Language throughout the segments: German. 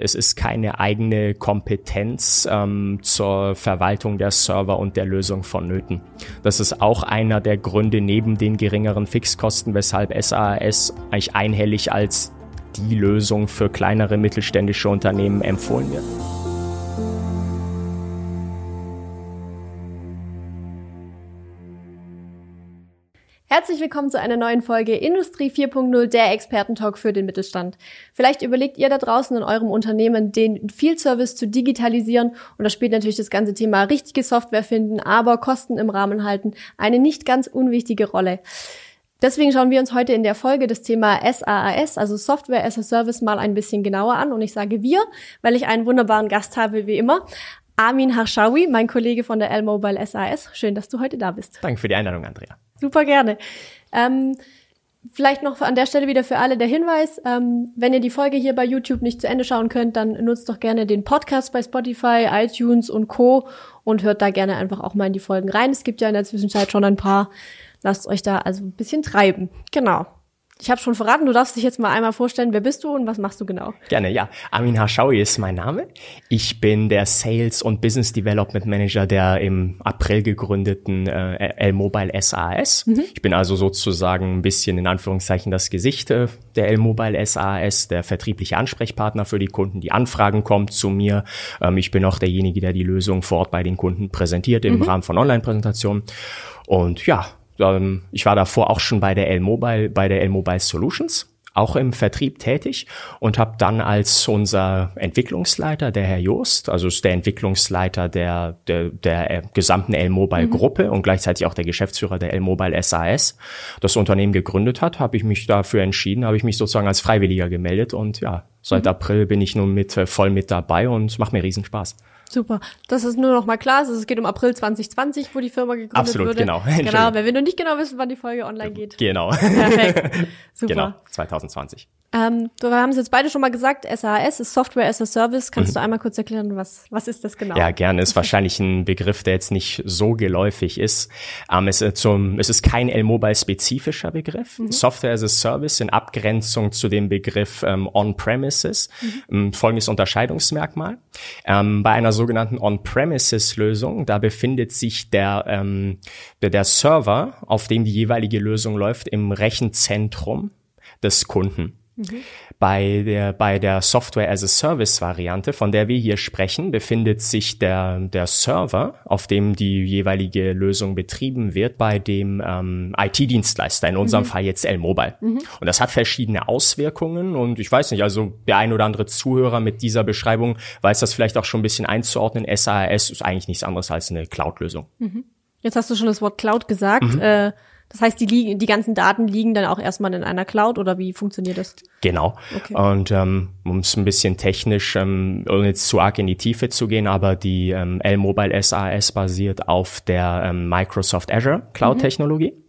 Es ist keine eigene Kompetenz ähm, zur Verwaltung der Server und der Lösung vonnöten. Das ist auch einer der Gründe neben den geringeren Fixkosten, weshalb SAS eigentlich einhellig als die Lösung für kleinere mittelständische Unternehmen empfohlen wird. Herzlich willkommen zu einer neuen Folge Industrie 4.0, der Expertentalk für den Mittelstand. Vielleicht überlegt ihr da draußen in eurem Unternehmen, den Field Service zu digitalisieren und da spielt natürlich das ganze Thema richtige Software finden, aber Kosten im Rahmen halten eine nicht ganz unwichtige Rolle. Deswegen schauen wir uns heute in der Folge das Thema SaaS, also Software as a Service, mal ein bisschen genauer an. Und ich sage wir, weil ich einen wunderbaren Gast habe, wie immer. Armin Harshawi, mein Kollege von der L-Mobile SAS. Schön, dass du heute da bist. Danke für die Einladung, Andrea. Super gerne. Ähm, vielleicht noch an der Stelle wieder für alle der Hinweis, ähm, wenn ihr die Folge hier bei YouTube nicht zu Ende schauen könnt, dann nutzt doch gerne den Podcast bei Spotify, iTunes und Co. und hört da gerne einfach auch mal in die Folgen rein. Es gibt ja in der Zwischenzeit schon ein paar. Lasst euch da also ein bisschen treiben. Genau. Ich habe schon verraten, du darfst dich jetzt mal einmal vorstellen, wer bist du und was machst du genau? Gerne, ja. Armin Harschaui ist mein Name. Ich bin der Sales und Business Development Manager der im April gegründeten äh, L-Mobile SAS. Mhm. Ich bin also sozusagen ein bisschen in Anführungszeichen das Gesicht äh, der L-Mobile SAS, der vertriebliche Ansprechpartner für die Kunden. Die Anfragen kommen zu mir. Ähm, ich bin auch derjenige, der die Lösung vor Ort bei den Kunden präsentiert im mhm. Rahmen von Online-Präsentationen. Und ja, ähm, ich war davor auch schon bei der L-Mobile, bei der L-Mobile Solutions auch im Vertrieb tätig und habe dann als unser Entwicklungsleiter, der Herr Joost, also ist der Entwicklungsleiter der, der, der gesamten L-Mobile-Gruppe mhm. und gleichzeitig auch der Geschäftsführer der L-Mobile SAS, das Unternehmen gegründet hat, habe ich mich dafür entschieden, habe ich mich sozusagen als Freiwilliger gemeldet und ja, seit mhm. April bin ich nun mit voll mit dabei und macht mir riesen Spaß. Super. Das ist nur noch mal klar. Also es geht um April 2020, wo die Firma gegründet Absolut, wurde. genau. Genau, weil wir nur nicht genau wissen, wann die Folge online geht. Genau. Perfekt. Super. Genau, 2020. Ähm, wir haben es jetzt beide schon mal gesagt, SAS ist Software as a Service. Kannst mhm. du einmal kurz erklären, was, was ist das genau? Ja, gerne. Ist wahrscheinlich ein Begriff, der jetzt nicht so geläufig ist. Ähm, es, ist zum, es ist kein L-Mobile-spezifischer Begriff. Mhm. Software as a Service in Abgrenzung zu dem Begriff ähm, On-Premises. Mhm. Folgendes Unterscheidungsmerkmal. Ähm, bei einer sogenannten On-Premises-Lösung, da befindet sich der, ähm, der, der Server, auf dem die jeweilige Lösung läuft, im Rechenzentrum des Kunden. Mhm. Bei der, bei der Software as a Service Variante, von der wir hier sprechen, befindet sich der, der Server, auf dem die jeweilige Lösung betrieben wird, bei dem ähm, IT-Dienstleister, in unserem mhm. Fall jetzt L-Mobile. Mhm. Und das hat verschiedene Auswirkungen und ich weiß nicht, also der ein oder andere Zuhörer mit dieser Beschreibung weiß das vielleicht auch schon ein bisschen einzuordnen. SAS ist eigentlich nichts anderes als eine Cloud-Lösung. Mhm. Jetzt hast du schon das Wort Cloud gesagt. Mhm. Äh, das heißt, die, liegen, die ganzen Daten liegen dann auch erstmal in einer Cloud oder wie funktioniert das? Genau. Okay. Und ähm, um es ein bisschen technisch, ähm, ohne jetzt zu arg in die Tiefe zu gehen, aber die ähm, L-Mobile SAS basiert auf der ähm, Microsoft Azure Cloud-Technologie. Mhm.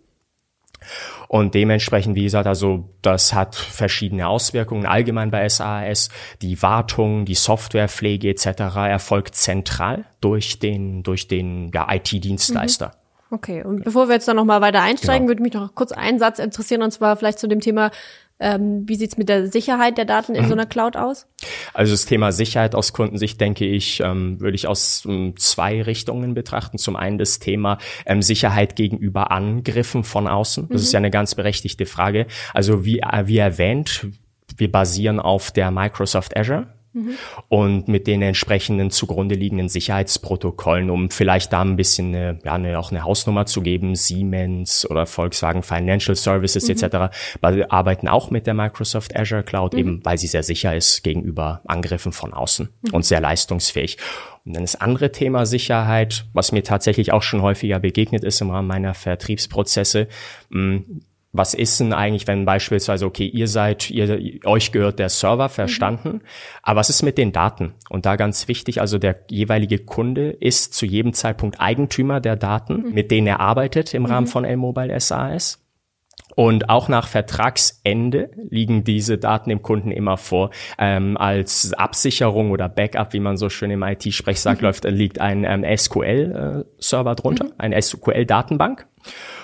Und dementsprechend, wie gesagt, also das hat verschiedene Auswirkungen. Allgemein bei SAS, die Wartung, die Softwarepflege etc. erfolgt zentral durch den, durch den ja, IT-Dienstleister. Mhm. Okay, und bevor wir jetzt dann nochmal weiter einsteigen, genau. würde mich noch kurz ein Satz interessieren, und zwar vielleicht zu dem Thema, ähm, wie sieht's mit der Sicherheit der Daten in mhm. so einer Cloud aus? Also das Thema Sicherheit aus Kundensicht, denke ich, ähm, würde ich aus ähm, zwei Richtungen betrachten. Zum einen das Thema ähm, Sicherheit gegenüber Angriffen von außen. Das mhm. ist ja eine ganz berechtigte Frage. Also wie, äh, wie erwähnt, wir basieren auf der Microsoft Azure Mhm. Und mit den entsprechenden zugrunde liegenden Sicherheitsprotokollen, um vielleicht da ein bisschen eine, ja, eine, auch eine Hausnummer zu geben, Siemens oder Volkswagen Financial Services mhm. etc. arbeiten auch mit der Microsoft Azure Cloud, mhm. eben weil sie sehr sicher ist gegenüber Angriffen von außen mhm. und sehr leistungsfähig. Und dann das andere Thema Sicherheit, was mir tatsächlich auch schon häufiger begegnet ist im Rahmen meiner Vertriebsprozesse, was ist denn eigentlich, wenn beispielsweise, okay, ihr seid, ihr, euch gehört der Server, verstanden, mhm. aber was ist mit den Daten? Und da ganz wichtig, also der jeweilige Kunde ist zu jedem Zeitpunkt Eigentümer der Daten, mhm. mit denen er arbeitet im mhm. Rahmen von L-Mobile SAS. Und auch nach Vertragsende liegen diese Daten dem Kunden immer vor. Ähm, als Absicherung oder Backup, wie man so schön im IT-Sprech sagt, mhm. läuft, liegt ein ähm, SQL-Server drunter, mhm. eine SQL-Datenbank.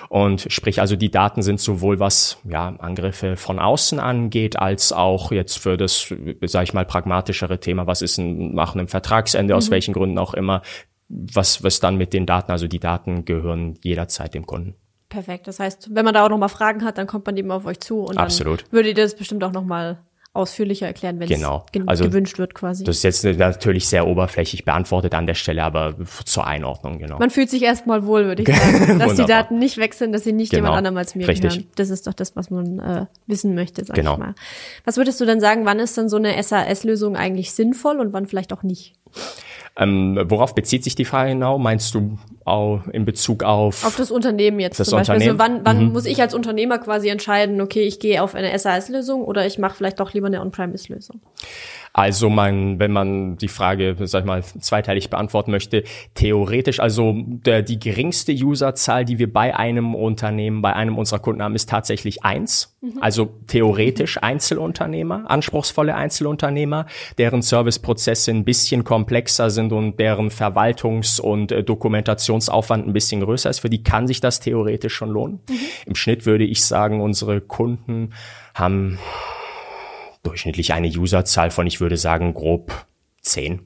Und sprich also, die Daten sind sowohl was ja, Angriffe von außen angeht, als auch jetzt für das, sage ich mal, pragmatischere Thema, was ist ein, nach einem Vertragsende, mhm. aus welchen Gründen auch immer, was, was dann mit den Daten, also die Daten gehören jederzeit dem Kunden. Perfekt. Das heißt, wenn man da auch nochmal Fragen hat, dann kommt man eben auf euch zu und Absolut. dann würde ihr das bestimmt auch nochmal ausführlicher erklären, wenn genau. es ge also, gewünscht wird quasi. Das ist jetzt natürlich sehr oberflächlich beantwortet an der Stelle, aber zur Einordnung, genau. Man fühlt sich erstmal wohl, würde ich sagen, dass die Daten nicht weg sind, dass sie nicht genau. jemand anderem als mir Richtig. gehören. Das ist doch das, was man äh, wissen möchte, sag genau. ich mal. Was würdest du denn sagen, wann ist dann so eine SAS-Lösung eigentlich sinnvoll und wann vielleicht auch nicht? Ähm, worauf bezieht sich die Frage genau? Meinst du auch in Bezug auf auf das Unternehmen jetzt das zum Beispiel? Also Unternehmen? wann, wann Mhm. muss ich als Unternehmer quasi entscheiden, okay, ich gehe auf eine SAS-Lösung oder ich mache vielleicht doch lieber eine On-Premise-Lösung? Also man, wenn man die Frage, sag ich mal, zweiteilig beantworten möchte, theoretisch, also der, die geringste Userzahl, die wir bei einem Unternehmen, bei einem unserer Kunden haben, ist tatsächlich eins. Also theoretisch Einzelunternehmer, anspruchsvolle Einzelunternehmer, deren Serviceprozesse ein bisschen komplexer sind und deren Verwaltungs- und äh, Dokumentationsaufwand ein bisschen größer ist. Für die kann sich das theoretisch schon lohnen. Im Schnitt würde ich sagen, unsere Kunden haben durchschnittlich eine Userzahl von, ich würde sagen, grob zehn.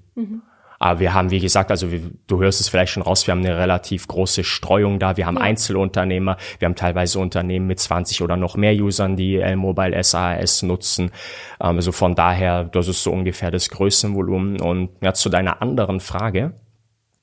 Aber wir haben, wie gesagt, also wir, du hörst es vielleicht schon raus, wir haben eine relativ große Streuung da. Wir haben Ja. Einzelunternehmer, wir haben teilweise Unternehmen mit 20 oder noch mehr Usern, die L-Mobile SAS nutzen. Ähm, also von daher, das ist so ungefähr das Größenvolumen. Und ja, zu deiner anderen Frage.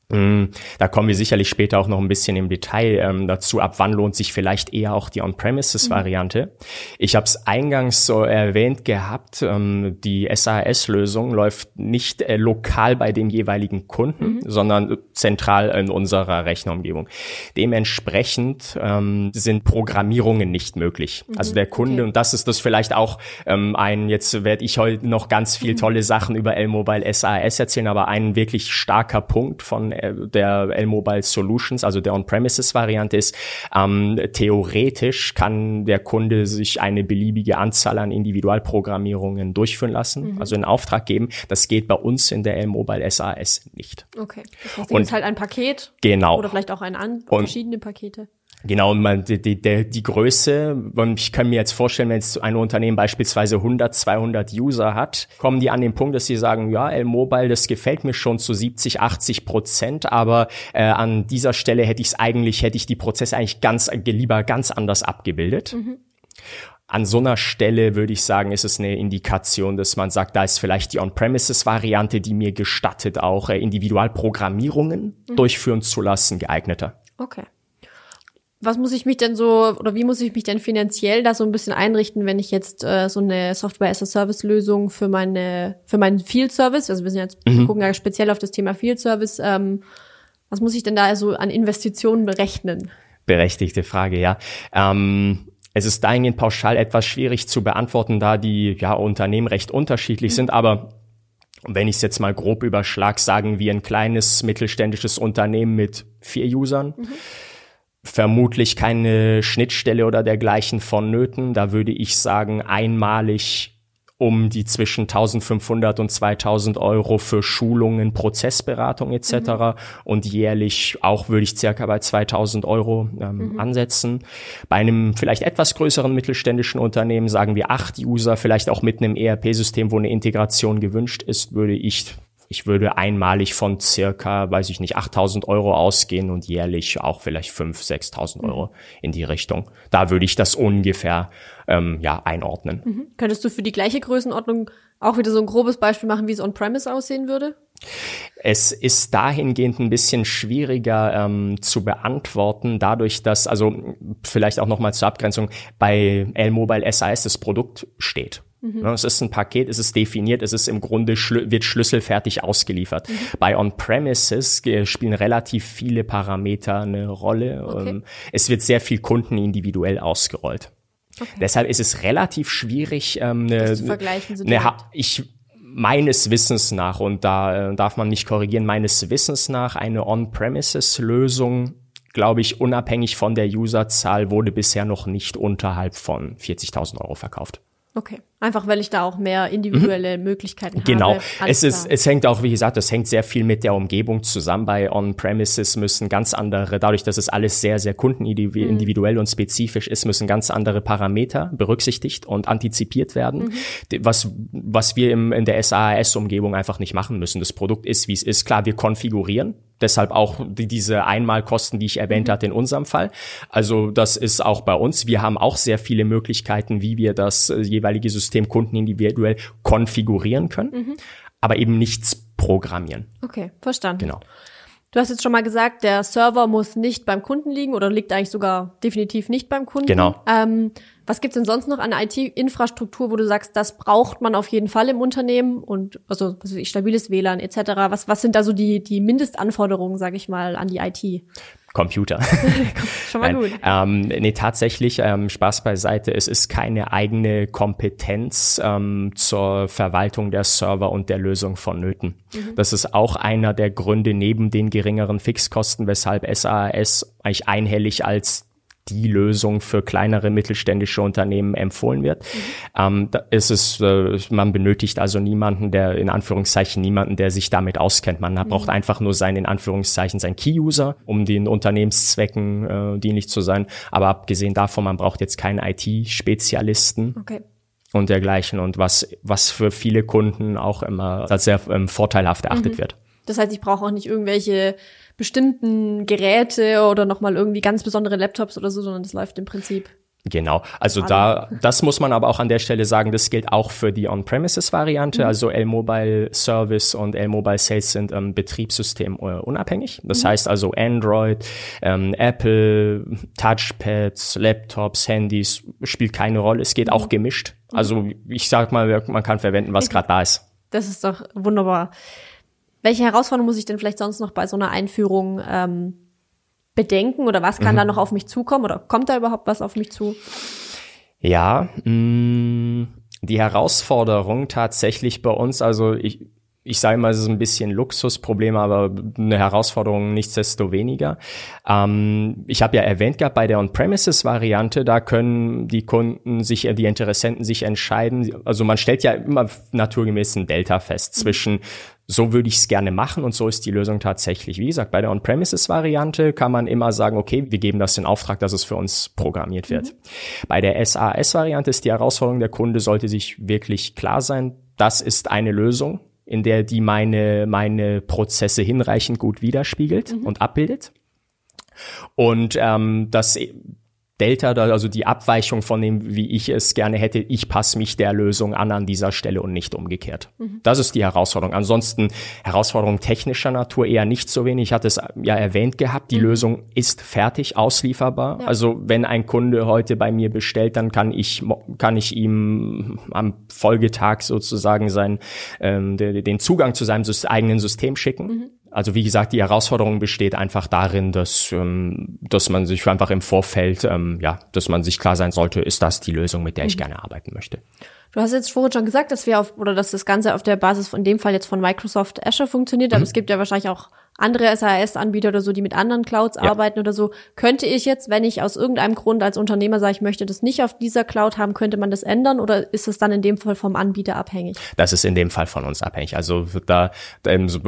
Mm, Da kommen wir sicherlich später auch noch ein bisschen im Detail ähm, dazu, ab wann lohnt sich vielleicht eher auch die On-Premises-Variante. Ich habe es eingangs so erwähnt gehabt, ähm, die SAS-Lösung läuft nicht äh, lokal bei dem jeweiligen Kunden, sondern zentral in unserer Rechnerumgebung. Dementsprechend ähm, sind Programmierungen nicht möglich. Also der Kunde, okay. und das ist das vielleicht auch ähm, ein, jetzt werde ich heute noch ganz viel tolle Sachen über L-Mobile SAS erzählen, aber ein wirklich starker Punkt von der L-Mobile Solutions, also der On-Premises-Variante ist, ähm, theoretisch kann der Kunde sich eine beliebige Anzahl an Individualprogrammierungen durchführen lassen, also in Auftrag geben. Das geht bei uns in der L-Mobile SAS nicht. Okay. Das heißt, Und- ist halt ein Paket Genau. oder vielleicht auch ein an Und- verschiedene Pakete. Genau, und man, die, die, die Größe, und ich kann mir jetzt vorstellen, wenn jetzt ein Unternehmen beispielsweise 100, 200 User hat, kommen die an den Punkt, dass sie sagen, ja, L-Mobile, das gefällt mir schon zu 70, 80 Prozent, aber äh, an dieser Stelle hätte ich es eigentlich, hätte ich die Prozesse eigentlich ganz, lieber ganz anders abgebildet. An so einer Stelle würde ich sagen, ist es eine Indikation, dass man sagt, da ist vielleicht die On-Premises-Variante, die mir gestattet, auch äh, Individualprogrammierungen durchführen zu lassen, geeigneter. Okay. Was muss ich mich denn so oder wie muss ich mich denn finanziell da so ein bisschen einrichten, wenn ich jetzt äh, so eine Software as a Service Lösung für meine für meinen Field Service, also wir sind jetzt wir gucken ja speziell auf das Thema Field Service, ähm, was muss ich denn da so an Investitionen berechnen? Berechtigte Frage, ja. Ähm, es ist dahingehend pauschal etwas schwierig zu beantworten, da die ja, Unternehmen recht unterschiedlich sind, aber wenn ich es jetzt mal grob überschlag, sagen wir ein kleines mittelständisches Unternehmen mit vier Usern, vermutlich keine Schnittstelle oder dergleichen vonnöten. Da würde ich sagen, einmalig um die zwischen 1500 und 2000 Euro für Schulungen, Prozessberatung etc. Und jährlich auch würde ich circa bei 2000 Euro ähm, ansetzen. Bei einem vielleicht etwas größeren mittelständischen Unternehmen, sagen wir acht User, vielleicht auch mit einem ERP-System, wo eine Integration gewünscht ist, würde ich ich würde einmalig von circa, weiß ich nicht, 8000 Euro ausgehen und jährlich auch vielleicht 5.000, 6.000 Euro in die Richtung. Da würde ich das ungefähr ähm, ja einordnen. Könntest du für die gleiche Größenordnung auch wieder so ein grobes Beispiel machen, wie es on-premise aussehen würde? Es ist dahingehend ein bisschen schwieriger ähm, zu beantworten, dadurch, dass, also vielleicht auch nochmal zur Abgrenzung, bei L-Mobile SAS das Produkt steht. Ja, Es ist ein Paket, es ist definiert, es ist im Grunde schlü wird schlüsselfertig ausgeliefert. Bei On-Premises äh, spielen relativ viele Parameter eine Rolle. Okay. Ähm, Es wird sehr viel Kunden individuell ausgerollt. Deshalb ist es relativ schwierig, ähm, eine, zu vergleichen, so eine, ich meines Wissens nach und da äh, darf man nicht korrigieren, meines Wissens nach eine On-Premises-Lösung, glaube ich, unabhängig von der Userzahl wurde bisher noch nicht unterhalb von 40.000 Euro verkauft. Okay. Einfach weil ich da auch mehr individuelle mhm. Möglichkeiten genau. habe. Genau. Es ist, es hängt auch, wie gesagt, es hängt sehr viel mit der Umgebung zusammen. Bei On-Premises müssen ganz andere, dadurch, dass es alles sehr, sehr kundenindividuell mhm. und spezifisch ist, müssen ganz andere Parameter berücksichtigt und antizipiert werden, mhm. was, was wir im, in der SaaS-Umgebung einfach nicht machen müssen. Das Produkt ist, wie es ist. Klar, wir konfigurieren Deshalb auch die, diese Einmalkosten, die ich erwähnt mhm. hatte in unserem Fall. Also das ist auch bei uns. Wir haben auch sehr viele Möglichkeiten, wie wir das äh, jeweilige System Kunden individuell konfigurieren können, mhm. aber eben nichts programmieren. Okay, verstanden. Genau. Du hast jetzt schon mal gesagt, der Server muss nicht beim Kunden liegen oder liegt eigentlich sogar definitiv nicht beim Kunden. Genau. Ähm, was gibt's denn sonst noch an IT-Infrastruktur, wo du sagst, das braucht man auf jeden Fall im Unternehmen und also was weiß ich, stabiles WLAN etc. Was, was sind da so die, die Mindestanforderungen, sage ich mal, an die IT? Computer. Schon mal gut. Ähm, nee, tatsächlich, ähm, Spaß beiseite, es ist keine eigene Kompetenz ähm, zur Verwaltung der Server und der Lösung vonnöten. Mhm. Das ist auch einer der Gründe neben den geringeren Fixkosten, weshalb SAS eigentlich einhellig als die Lösung für kleinere mittelständische Unternehmen empfohlen wird. Mhm. Ähm, da ist es, äh, man benötigt also niemanden, der in Anführungszeichen niemanden, der sich damit auskennt. Man mhm. braucht einfach nur seinen in Anführungszeichen sein Key-User, um den Unternehmenszwecken äh, dienlich zu sein. Aber abgesehen davon, man braucht jetzt keinen IT-Spezialisten. Okay und dergleichen und was, was für viele Kunden auch immer als sehr ähm, vorteilhaft erachtet mhm. wird. Das heißt, ich brauche auch nicht irgendwelche bestimmten Geräte oder nochmal irgendwie ganz besondere Laptops oder so, sondern das läuft im Prinzip. Genau, also da, das muss man aber auch an der Stelle sagen, das gilt auch für die On-Premises-Variante. Mhm. Also L-Mobile Service und L-Mobile Sales sind ähm, Betriebssystem äh, unabhängig. Das mhm. heißt also Android, ähm, Apple, Touchpads, Laptops, Handys spielt keine Rolle. Es geht mhm. auch gemischt. Also ich sag mal, man kann verwenden, was gerade da ist. Das ist doch wunderbar. Welche Herausforderungen muss ich denn vielleicht sonst noch bei so einer Einführung ähm, bedenken oder was kann mhm. da noch auf mich zukommen oder kommt da überhaupt was auf mich zu? Ja, mh, mm, die Herausforderung tatsächlich bei uns, also ich, ich sage mal, es ist ein bisschen Luxusproblem, aber eine Herausforderung nichtsdestoweniger. Ähm, ich habe ja erwähnt gehabt, bei der On-Premises-Variante, da können die Kunden sich, die Interessenten sich entscheiden. Also man stellt ja immer naturgemäß ein Delta fest mhm. zwischen so würde ich es gerne machen und so ist die Lösung tatsächlich. Wie gesagt, bei der On-Premises-Variante kann man immer sagen, okay, wir geben das in Auftrag, dass es für uns programmiert wird. Mhm. Bei der SAS-Variante ist die Herausforderung, der Kunde sollte sich wirklich klar sein, das ist eine Lösung, in der die meine, meine Prozesse hinreichend gut widerspiegelt mhm. und abbildet. Und ähm, das Delta, also die Abweichung von dem, wie ich es gerne hätte, ich passe mich der Lösung an an dieser Stelle und nicht umgekehrt. Mhm. Das ist die Herausforderung. Ansonsten Herausforderung technischer Natur eher nicht so wenig. Ich hatte es ja erwähnt gehabt, die mhm. Lösung ist fertig auslieferbar. Ja. Also wenn ein Kunde heute bei mir bestellt, dann kann ich kann ich ihm am Folgetag sozusagen sein ähm, den Zugang zu seinem eigenen System schicken. Mhm. Also wie gesagt, die Herausforderung besteht einfach darin, dass, ähm, dass man sich einfach im Vorfeld, ähm, ja, dass man sich klar sein sollte, ist das die Lösung, mit der ich mhm. gerne arbeiten möchte. Du hast jetzt vorhin schon gesagt, dass wir auf, oder dass das Ganze auf der Basis von dem Fall jetzt von Microsoft Azure funktioniert, aber mhm. es gibt ja wahrscheinlich auch andere SAS-Anbieter oder so, die mit anderen Clouds ja. arbeiten oder so. Könnte ich jetzt, wenn ich aus irgendeinem Grund als Unternehmer sage, ich möchte das nicht auf dieser Cloud haben, könnte man das ändern oder ist es dann in dem Fall vom Anbieter abhängig? Das ist in dem Fall von uns abhängig. Also da,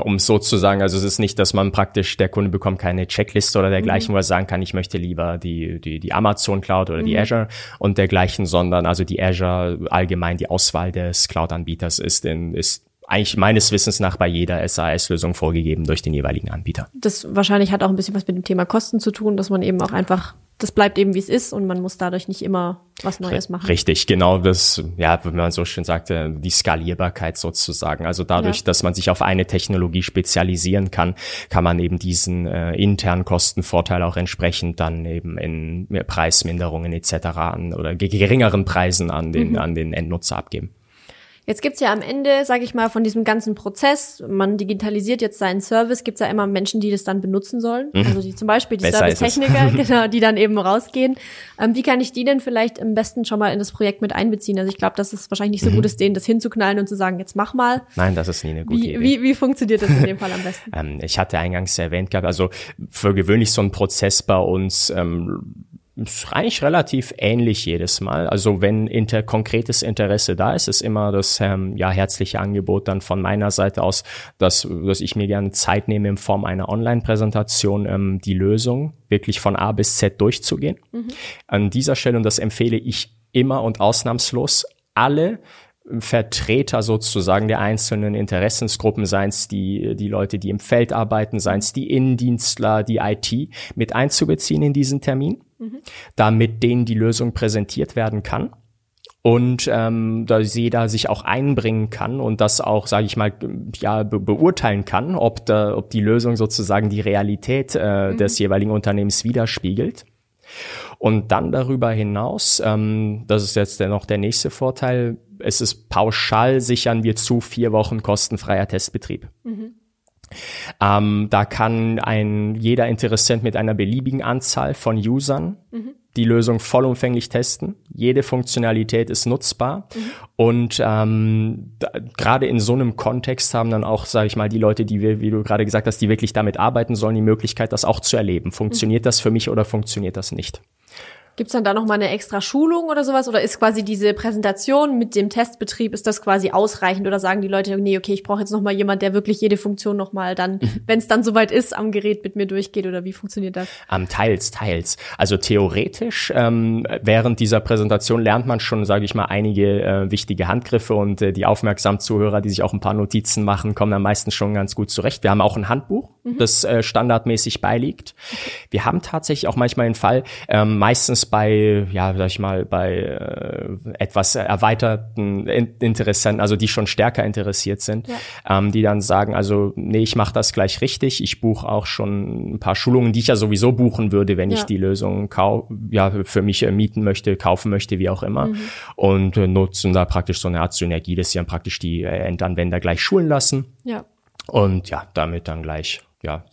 um es so zu sagen, also es ist nicht, dass man praktisch, der Kunde bekommt keine Checkliste oder dergleichen, mhm. wo er sagen kann, ich möchte lieber die, die, die Amazon Cloud oder mhm. die Azure und dergleichen, sondern also die Azure allgemein die Auswahl des Cloud-Anbieters ist in, ist eigentlich meines Wissens nach bei jeder SAS-Lösung vorgegeben durch den jeweiligen Anbieter. Das wahrscheinlich hat auch ein bisschen was mit dem Thema Kosten zu tun, dass man eben auch einfach, das bleibt eben wie es ist und man muss dadurch nicht immer was Neues machen. Richtig, genau das, ja, wenn man so schön sagte, die Skalierbarkeit sozusagen. Also dadurch, ja. dass man sich auf eine Technologie spezialisieren kann, kann man eben diesen äh, internen Kostenvorteil auch entsprechend dann eben in Preisminderungen etc. an oder geringeren Preisen an den, mhm. an den Endnutzer abgeben. Jetzt gibt's ja am Ende, sage ich mal, von diesem ganzen Prozess, man digitalisiert jetzt seinen Service, gibt's ja immer Menschen, die das dann benutzen sollen. Mhm. Also die zum Beispiel die Servicetechniker, genau, die dann eben rausgehen. Ähm, wie kann ich die denn vielleicht am besten schon mal in das Projekt mit einbeziehen? Also ich glaube, dass es wahrscheinlich nicht so mhm. gut ist, denen das hinzuknallen und zu sagen, jetzt mach mal. Nein, das ist nie eine gute wie, Idee. Wie, wie funktioniert das in dem Fall am besten? ähm, ich hatte eingangs erwähnt gehabt, also für gewöhnlich so ein Prozess bei uns ähm, ist eigentlich relativ ähnlich jedes Mal. Also wenn inter konkretes Interesse da ist, ist immer das ähm, ja herzliche Angebot dann von meiner Seite aus, dass, dass ich mir gerne Zeit nehme in Form einer Online-Präsentation ähm, die Lösung wirklich von A bis Z durchzugehen. Mhm. An dieser Stelle, und das empfehle ich immer und ausnahmslos, alle Vertreter sozusagen der einzelnen Interessensgruppen, seien es die, die Leute, die im Feld arbeiten, seien es die Innendienstler, die IT, mit einzubeziehen in diesen Termin, mhm. damit denen die Lösung präsentiert werden kann und ähm, dass jeder sich auch einbringen kann und das auch, sage ich mal, ja be beurteilen kann, ob, da, ob die Lösung sozusagen die Realität äh, mhm. des jeweiligen Unternehmens widerspiegelt. Und dann darüber hinaus, ähm, das ist jetzt noch der nächste Vorteil, es ist pauschal sichern wir zu vier Wochen kostenfreier Testbetrieb. Mhm. Ähm, da kann ein jeder Interessent mit einer beliebigen Anzahl von Usern mhm. die Lösung vollumfänglich testen. Jede Funktionalität ist nutzbar mhm. und ähm, gerade in so einem Kontext haben dann auch, sage ich mal, die Leute, die wir, wie du gerade gesagt hast, die wirklich damit arbeiten sollen, die Möglichkeit, das auch zu erleben. Funktioniert mhm. das für mich oder funktioniert das nicht? Gibt's dann da noch mal eine extra Schulung oder sowas? Oder ist quasi diese Präsentation mit dem Testbetrieb, ist das quasi ausreichend? Oder sagen die Leute, nee, okay, ich brauche jetzt noch mal jemand, der wirklich jede Funktion noch mal dann, mhm. wenn es dann soweit ist, am Gerät mit mir durchgeht? Oder wie funktioniert das? Um, teils, teils. Also theoretisch, ähm, während dieser Präsentation lernt man schon, sage ich mal, einige äh, wichtige Handgriffe und äh, die aufmerksamen Zuhörer, die sich auch ein paar Notizen machen, kommen dann meistens schon ganz gut zurecht. Wir haben auch ein Handbuch, mhm. das äh, standardmäßig beiliegt. Wir haben tatsächlich auch manchmal den Fall, ähm, meistens bei, ja, sag ich mal, bei äh, etwas erweiterten Interessenten, also die schon stärker interessiert sind, ja. ähm, die dann sagen, also nee, ich mache das gleich richtig. Ich buche auch schon ein paar Schulungen, die ich ja sowieso buchen würde, wenn ja. ich die Lösung kau ja, für mich äh, mieten möchte, kaufen möchte, wie auch immer. Mhm. Und äh, nutzen da praktisch so eine Art Synergie, dass sie dann praktisch die äh, Endanwender gleich schulen lassen. Ja. Und ja, damit dann gleich ja,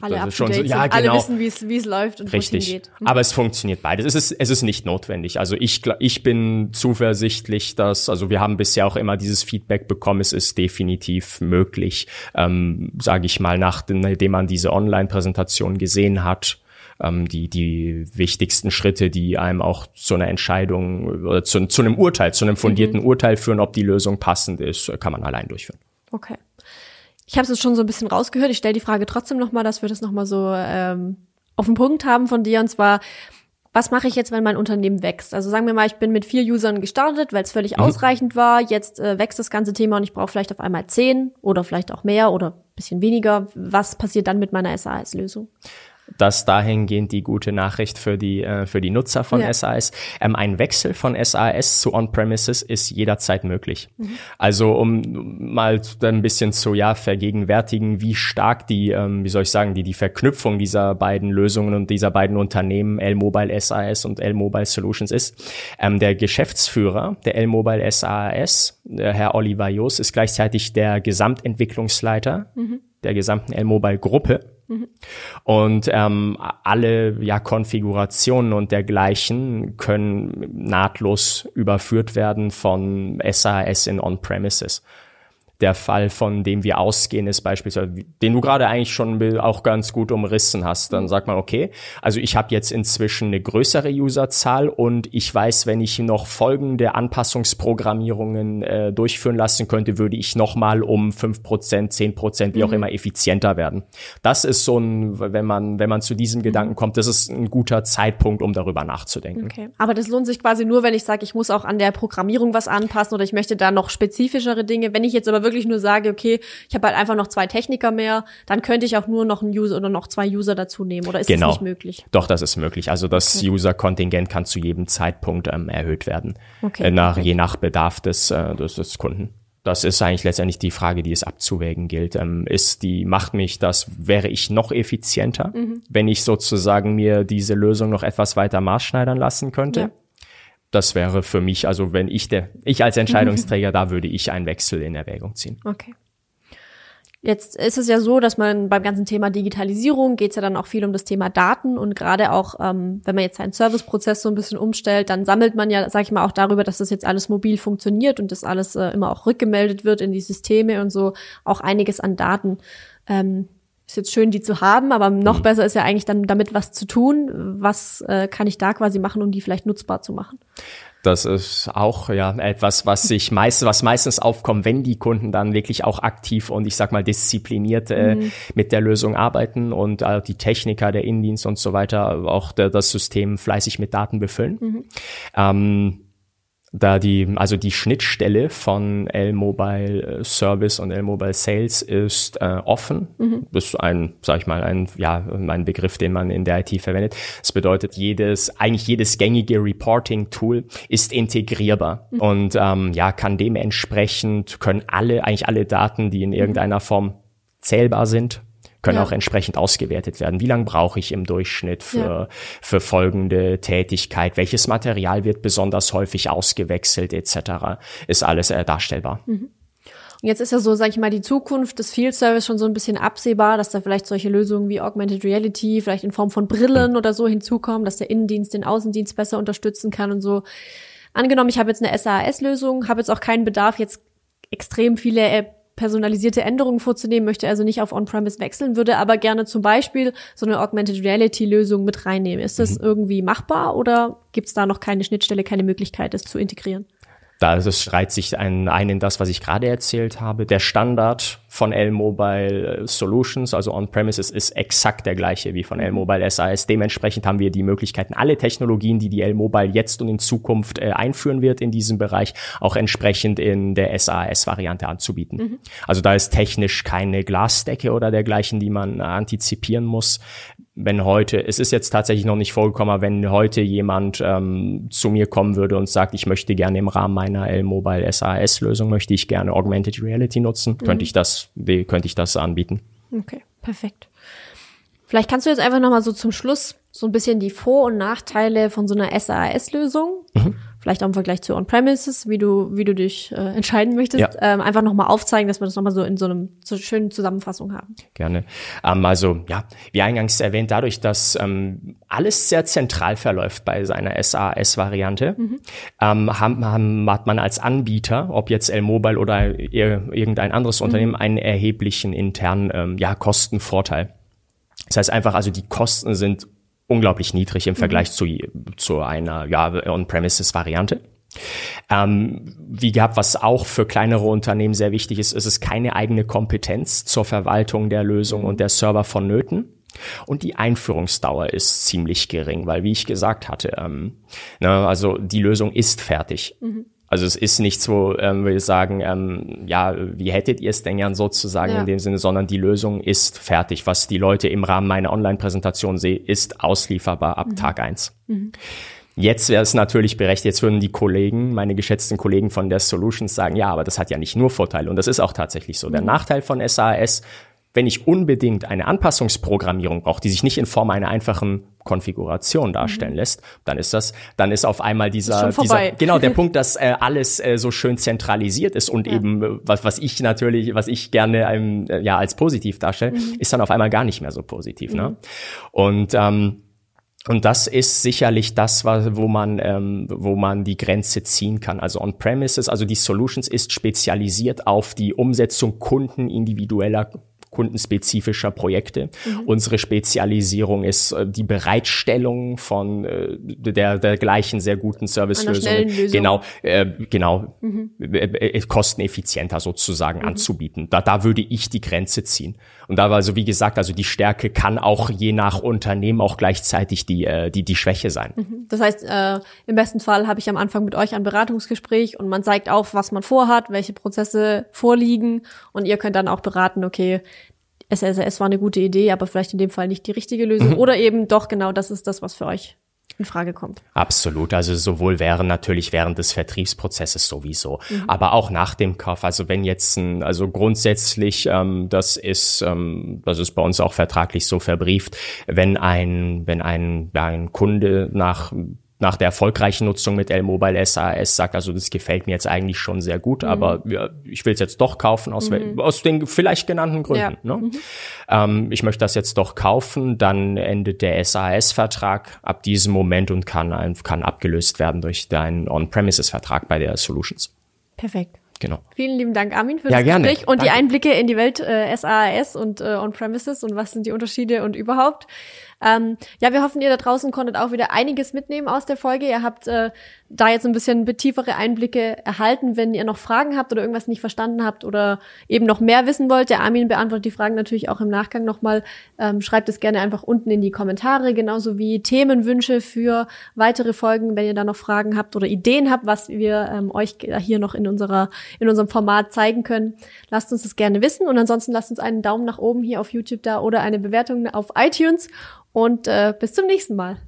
alle das ist schon so, ja, genau. alle wissen, wie es wie es läuft und Richtig. geht. Mhm. Aber es funktioniert beides. Es ist es ist nicht notwendig. Also ich ich bin zuversichtlich, dass also wir haben bisher auch immer dieses Feedback bekommen. Es ist definitiv möglich, ähm, sage ich mal, nachdem man diese Online-Präsentation gesehen hat, ähm, die die wichtigsten Schritte, die einem auch zu einer Entscheidung oder zu, zu einem Urteil, zu einem fundierten mhm. Urteil führen, ob die Lösung passend ist, kann man allein durchführen. Okay. Ich habe es schon so ein bisschen rausgehört. Ich stelle die Frage trotzdem nochmal, dass wir das nochmal so ähm, auf den Punkt haben von dir. Und zwar, was mache ich jetzt, wenn mein Unternehmen wächst? Also sagen wir mal, ich bin mit vier Usern gestartet, weil es völlig mhm. ausreichend war. Jetzt äh, wächst das ganze Thema und ich brauche vielleicht auf einmal zehn oder vielleicht auch mehr oder bisschen weniger. Was passiert dann mit meiner SAS-Lösung? Das dahingehend die gute Nachricht für die, äh, für die Nutzer von ja. SAS. Ähm, ein Wechsel von SAS zu On-Premises ist jederzeit möglich. Mhm. Also um mal ein bisschen zu ja vergegenwärtigen, wie stark die, ähm, wie soll ich sagen, die, die Verknüpfung dieser beiden Lösungen und dieser beiden Unternehmen, L-Mobile SAS und L-Mobile Solutions ist. Ähm, der Geschäftsführer der L-Mobile SAS, der Herr Oliver Jos, ist gleichzeitig der Gesamtentwicklungsleiter mhm. der gesamten L-Mobile Gruppe Mhm. Und ähm, alle ja, Konfigurationen und dergleichen können nahtlos überführt werden von SAS in On-Premises der Fall, von dem wir ausgehen, ist beispielsweise, den du gerade eigentlich schon auch ganz gut umrissen hast. Dann sagt man, okay, also ich habe jetzt inzwischen eine größere Userzahl und ich weiß, wenn ich noch folgende Anpassungsprogrammierungen äh, durchführen lassen könnte, würde ich nochmal um fünf Prozent, zehn Prozent, wie auch mhm. immer, effizienter werden. Das ist so ein, wenn man, wenn man zu diesem mhm. Gedanken kommt, das ist ein guter Zeitpunkt, um darüber nachzudenken. Okay. Aber das lohnt sich quasi nur, wenn ich sage, ich muss auch an der Programmierung was anpassen oder ich möchte da noch spezifischere Dinge. Wenn ich jetzt aber wirklich nur sage, okay, ich habe halt einfach noch zwei Techniker mehr, dann könnte ich auch nur noch einen User oder noch zwei User dazu nehmen. Oder ist genau. das nicht möglich? Doch, das ist möglich. Also das okay. User-Kontingent kann zu jedem Zeitpunkt ähm, erhöht werden. Okay. Äh, nach, je nach Bedarf des, äh, des, des Kunden. Das ist eigentlich letztendlich die Frage, die es abzuwägen gilt. Ähm, ist die, macht mich das, wäre ich noch effizienter, mhm. wenn ich sozusagen mir diese Lösung noch etwas weiter maßschneidern lassen könnte? Ja das wäre für mich, also wenn ich der, ich als Entscheidungsträger, da würde ich einen Wechsel in Erwägung ziehen. Okay. Jetzt ist es ja so, dass man beim ganzen Thema Digitalisierung geht es ja dann auch viel um das Thema Daten und gerade auch, ähm, wenn man jetzt seinen Serviceprozess so ein bisschen umstellt, dann sammelt man ja, sag ich mal, auch darüber, dass das jetzt alles mobil funktioniert und das alles äh, immer auch rückgemeldet wird in die Systeme und so auch einiges an Daten. Ähm, ist jetzt schön, die zu haben, aber noch mhm. besser ist ja eigentlich dann damit was zu tun. Was äh, kann ich da quasi machen, um die vielleicht nutzbar zu machen? Das ist auch ja etwas, was sich meist, was meistens aufkommt, wenn die Kunden dann wirklich auch aktiv und ich sag mal diszipliniert äh, mhm. mit der Lösung arbeiten und äh, die Techniker, der Innendienst und so weiter auch der, das System fleißig mit Daten befüllen. Mhm. Ähm, da die, also die Schnittstelle von L-Mobile äh, Service und L-Mobile Sales ist äh, offen. Mhm. Das ist ein, sag ich mal, ein, ja, ein Begriff, den man in der IT verwendet. Das bedeutet, jedes, eigentlich jedes gängige Reporting-Tool ist integrierbar mhm. und ähm, ja, kann dementsprechend, können alle, eigentlich alle Daten, die in irgendeiner Form zählbar sind, können ja. auch entsprechend ausgewertet werden. Wie lange brauche ich im Durchschnitt für, ja. für folgende Tätigkeit? Welches Material wird besonders häufig ausgewechselt etc. Ist alles äh, darstellbar. Mhm. Und jetzt ist ja so, sag ich mal, die Zukunft des Field Service schon so ein bisschen absehbar, dass da vielleicht solche Lösungen wie Augmented Reality, vielleicht in Form von Brillen mhm. oder so hinzukommen, dass der Innendienst den Außendienst besser unterstützen kann und so. Angenommen, ich habe jetzt eine SAS-Lösung, habe jetzt auch keinen Bedarf, jetzt extrem viele personalisierte Änderungen vorzunehmen, möchte also nicht auf On-Premise wechseln, würde aber gerne zum Beispiel so eine Augmented Reality-Lösung mit reinnehmen. Ist das mhm. irgendwie machbar oder gibt es da noch keine Schnittstelle, keine Möglichkeit, das zu integrieren? Da das schreit sich ein, ein in das, was ich gerade erzählt habe. Der Standard von L-Mobile Solutions, also On-Premises, ist exakt der gleiche wie von L-Mobile SAS. Dementsprechend haben wir die Möglichkeiten, alle Technologien, die die L-Mobile jetzt und in Zukunft äh, einführen wird in diesem Bereich, auch entsprechend in der SAS-Variante anzubieten. Mhm. Also da ist technisch keine Glasdecke oder dergleichen, die man antizipieren muss wenn heute, es ist jetzt tatsächlich noch nicht vorgekommen, wenn heute jemand ähm, zu mir kommen würde und sagt, ich möchte gerne im Rahmen meiner L-Mobile SAS-Lösung, möchte ich gerne Augmented Reality nutzen, mhm. könnte ich das, könnte ich das anbieten. Okay, perfekt. Vielleicht kannst du jetzt einfach nochmal so zum Schluss so ein bisschen die Vor- und Nachteile von so einer SAS-Lösung mhm vielleicht auch im Vergleich zu On-Premises, wie du, wie du dich äh, entscheiden möchtest, ja. ähm, einfach nochmal aufzeigen, dass wir das nochmal so in so einem so schönen Zusammenfassung haben. Gerne. Ähm, also ja, wie eingangs erwähnt, dadurch, dass ähm, alles sehr zentral verläuft bei seiner SAS-Variante, mhm. ähm, haben, haben, hat man als Anbieter, ob jetzt L-Mobile oder irgendein anderes mhm. Unternehmen, einen erheblichen internen ähm, ja, Kostenvorteil. Das heißt einfach, also die Kosten sind unglaublich niedrig im mhm. Vergleich zu, zu einer ja, On-Premises-Variante. Ähm, wie gehabt, was auch für kleinere Unternehmen sehr wichtig ist, ist es keine eigene Kompetenz zur Verwaltung der Lösung und der Server vonnöten. Und die Einführungsdauer ist ziemlich gering, weil wie ich gesagt hatte, ähm, ne, also die Lösung ist fertig. Mhm. Also es ist nicht so, ähm, ich sagen, ähm, ja, wie hättet ihr es denn gern sozusagen ja. in dem Sinne, sondern die Lösung ist fertig. Was die Leute im Rahmen meiner Online-Präsentation sehen, ist auslieferbar ab mhm. Tag eins. Mhm. Jetzt wäre es natürlich berechtigt, jetzt würden die Kollegen, meine geschätzten Kollegen von der Solutions sagen, ja, aber das hat ja nicht nur Vorteile. Und das ist auch tatsächlich so. Der mhm. Nachteil von SAS wenn ich unbedingt eine Anpassungsprogrammierung brauche, die sich nicht in Form einer einfachen Konfiguration darstellen mhm. lässt, dann ist das, dann ist auf einmal dieser, dieser genau der Punkt, dass äh, alles äh, so schön zentralisiert ist und ja. eben äh, was, was ich natürlich, was ich gerne ähm, äh, ja als positiv darstelle, mhm. ist dann auf einmal gar nicht mehr so positiv. Ne? Mhm. Ne? Und ähm, und das ist sicherlich das, wo man, ähm, wo man die Grenze ziehen kann. Also on-premises, also die Solutions ist spezialisiert auf die Umsetzung kundenindividueller kundenspezifischer Projekte. Mhm. Unsere Spezialisierung ist äh, die Bereitstellung von äh, der, der gleichen sehr guten Servicelösung. Genau, äh, genau, mhm. Äh, äh, kosteneffizienter sozusagen mhm. anzubieten. Da, da würde ich die Grenze ziehen. Und da war also, wie gesagt, also die Stärke kann auch je nach Unternehmen auch gleichzeitig die, äh, die, die Schwäche sein. Mhm. Das heißt, äh, im besten Fall habe ich am Anfang mit euch ein Beratungsgespräch und man zeigt auf, was man vorhat, welche Prozesse vorliegen und ihr könnt dann auch beraten, okay, SSS war eine gute Idee, aber vielleicht in dem Fall nicht die richtige Lösung. Mhm. Oder eben doch genau das ist das, was für euch in Frage kommt. Absolut. Also sowohl während natürlich während des Vertriebsprozesses sowieso, mhm. aber auch nach dem Kauf. Also wenn jetzt ein, also grundsätzlich, ähm, das ist, ähm, das ist bei uns auch vertraglich so verbrieft, wenn ein, wenn ein, ein Kunde nach nach der erfolgreichen Nutzung mit L-Mobile SAS sagt, also das gefällt mir jetzt eigentlich schon sehr gut, mhm. aber ja, ich will es jetzt doch kaufen aus, mhm. aus den vielleicht genannten Gründen. Ja. Ne? Mhm. Ähm, ich möchte das jetzt doch kaufen, dann endet der SAS-Vertrag ab diesem Moment und kann, kann abgelöst werden durch deinen On-Premises-Vertrag bei der Solutions. Perfekt. Genau. Vielen lieben Dank, Armin, für ja, das gerne. Gespräch und Danke. die Einblicke in die Welt äh, SaaS und äh, On-Premises und was sind die Unterschiede und überhaupt. Ähm, ja, wir hoffen, ihr da draußen konntet auch wieder einiges mitnehmen aus der Folge. Ihr habt äh, da jetzt ein bisschen tiefere Einblicke erhalten. Wenn ihr noch Fragen habt oder irgendwas nicht verstanden habt oder eben noch mehr wissen wollt, der Armin beantwortet die Fragen natürlich auch im Nachgang nochmal. Ähm, schreibt es gerne einfach unten in die Kommentare, genauso wie Themenwünsche für weitere Folgen, wenn ihr da noch Fragen habt oder Ideen habt, was wir ähm, euch hier noch in unserer in unserem Format zeigen können. Lasst uns das gerne wissen und ansonsten lasst uns einen Daumen nach oben hier auf YouTube da oder eine Bewertung auf iTunes und äh, bis zum nächsten Mal.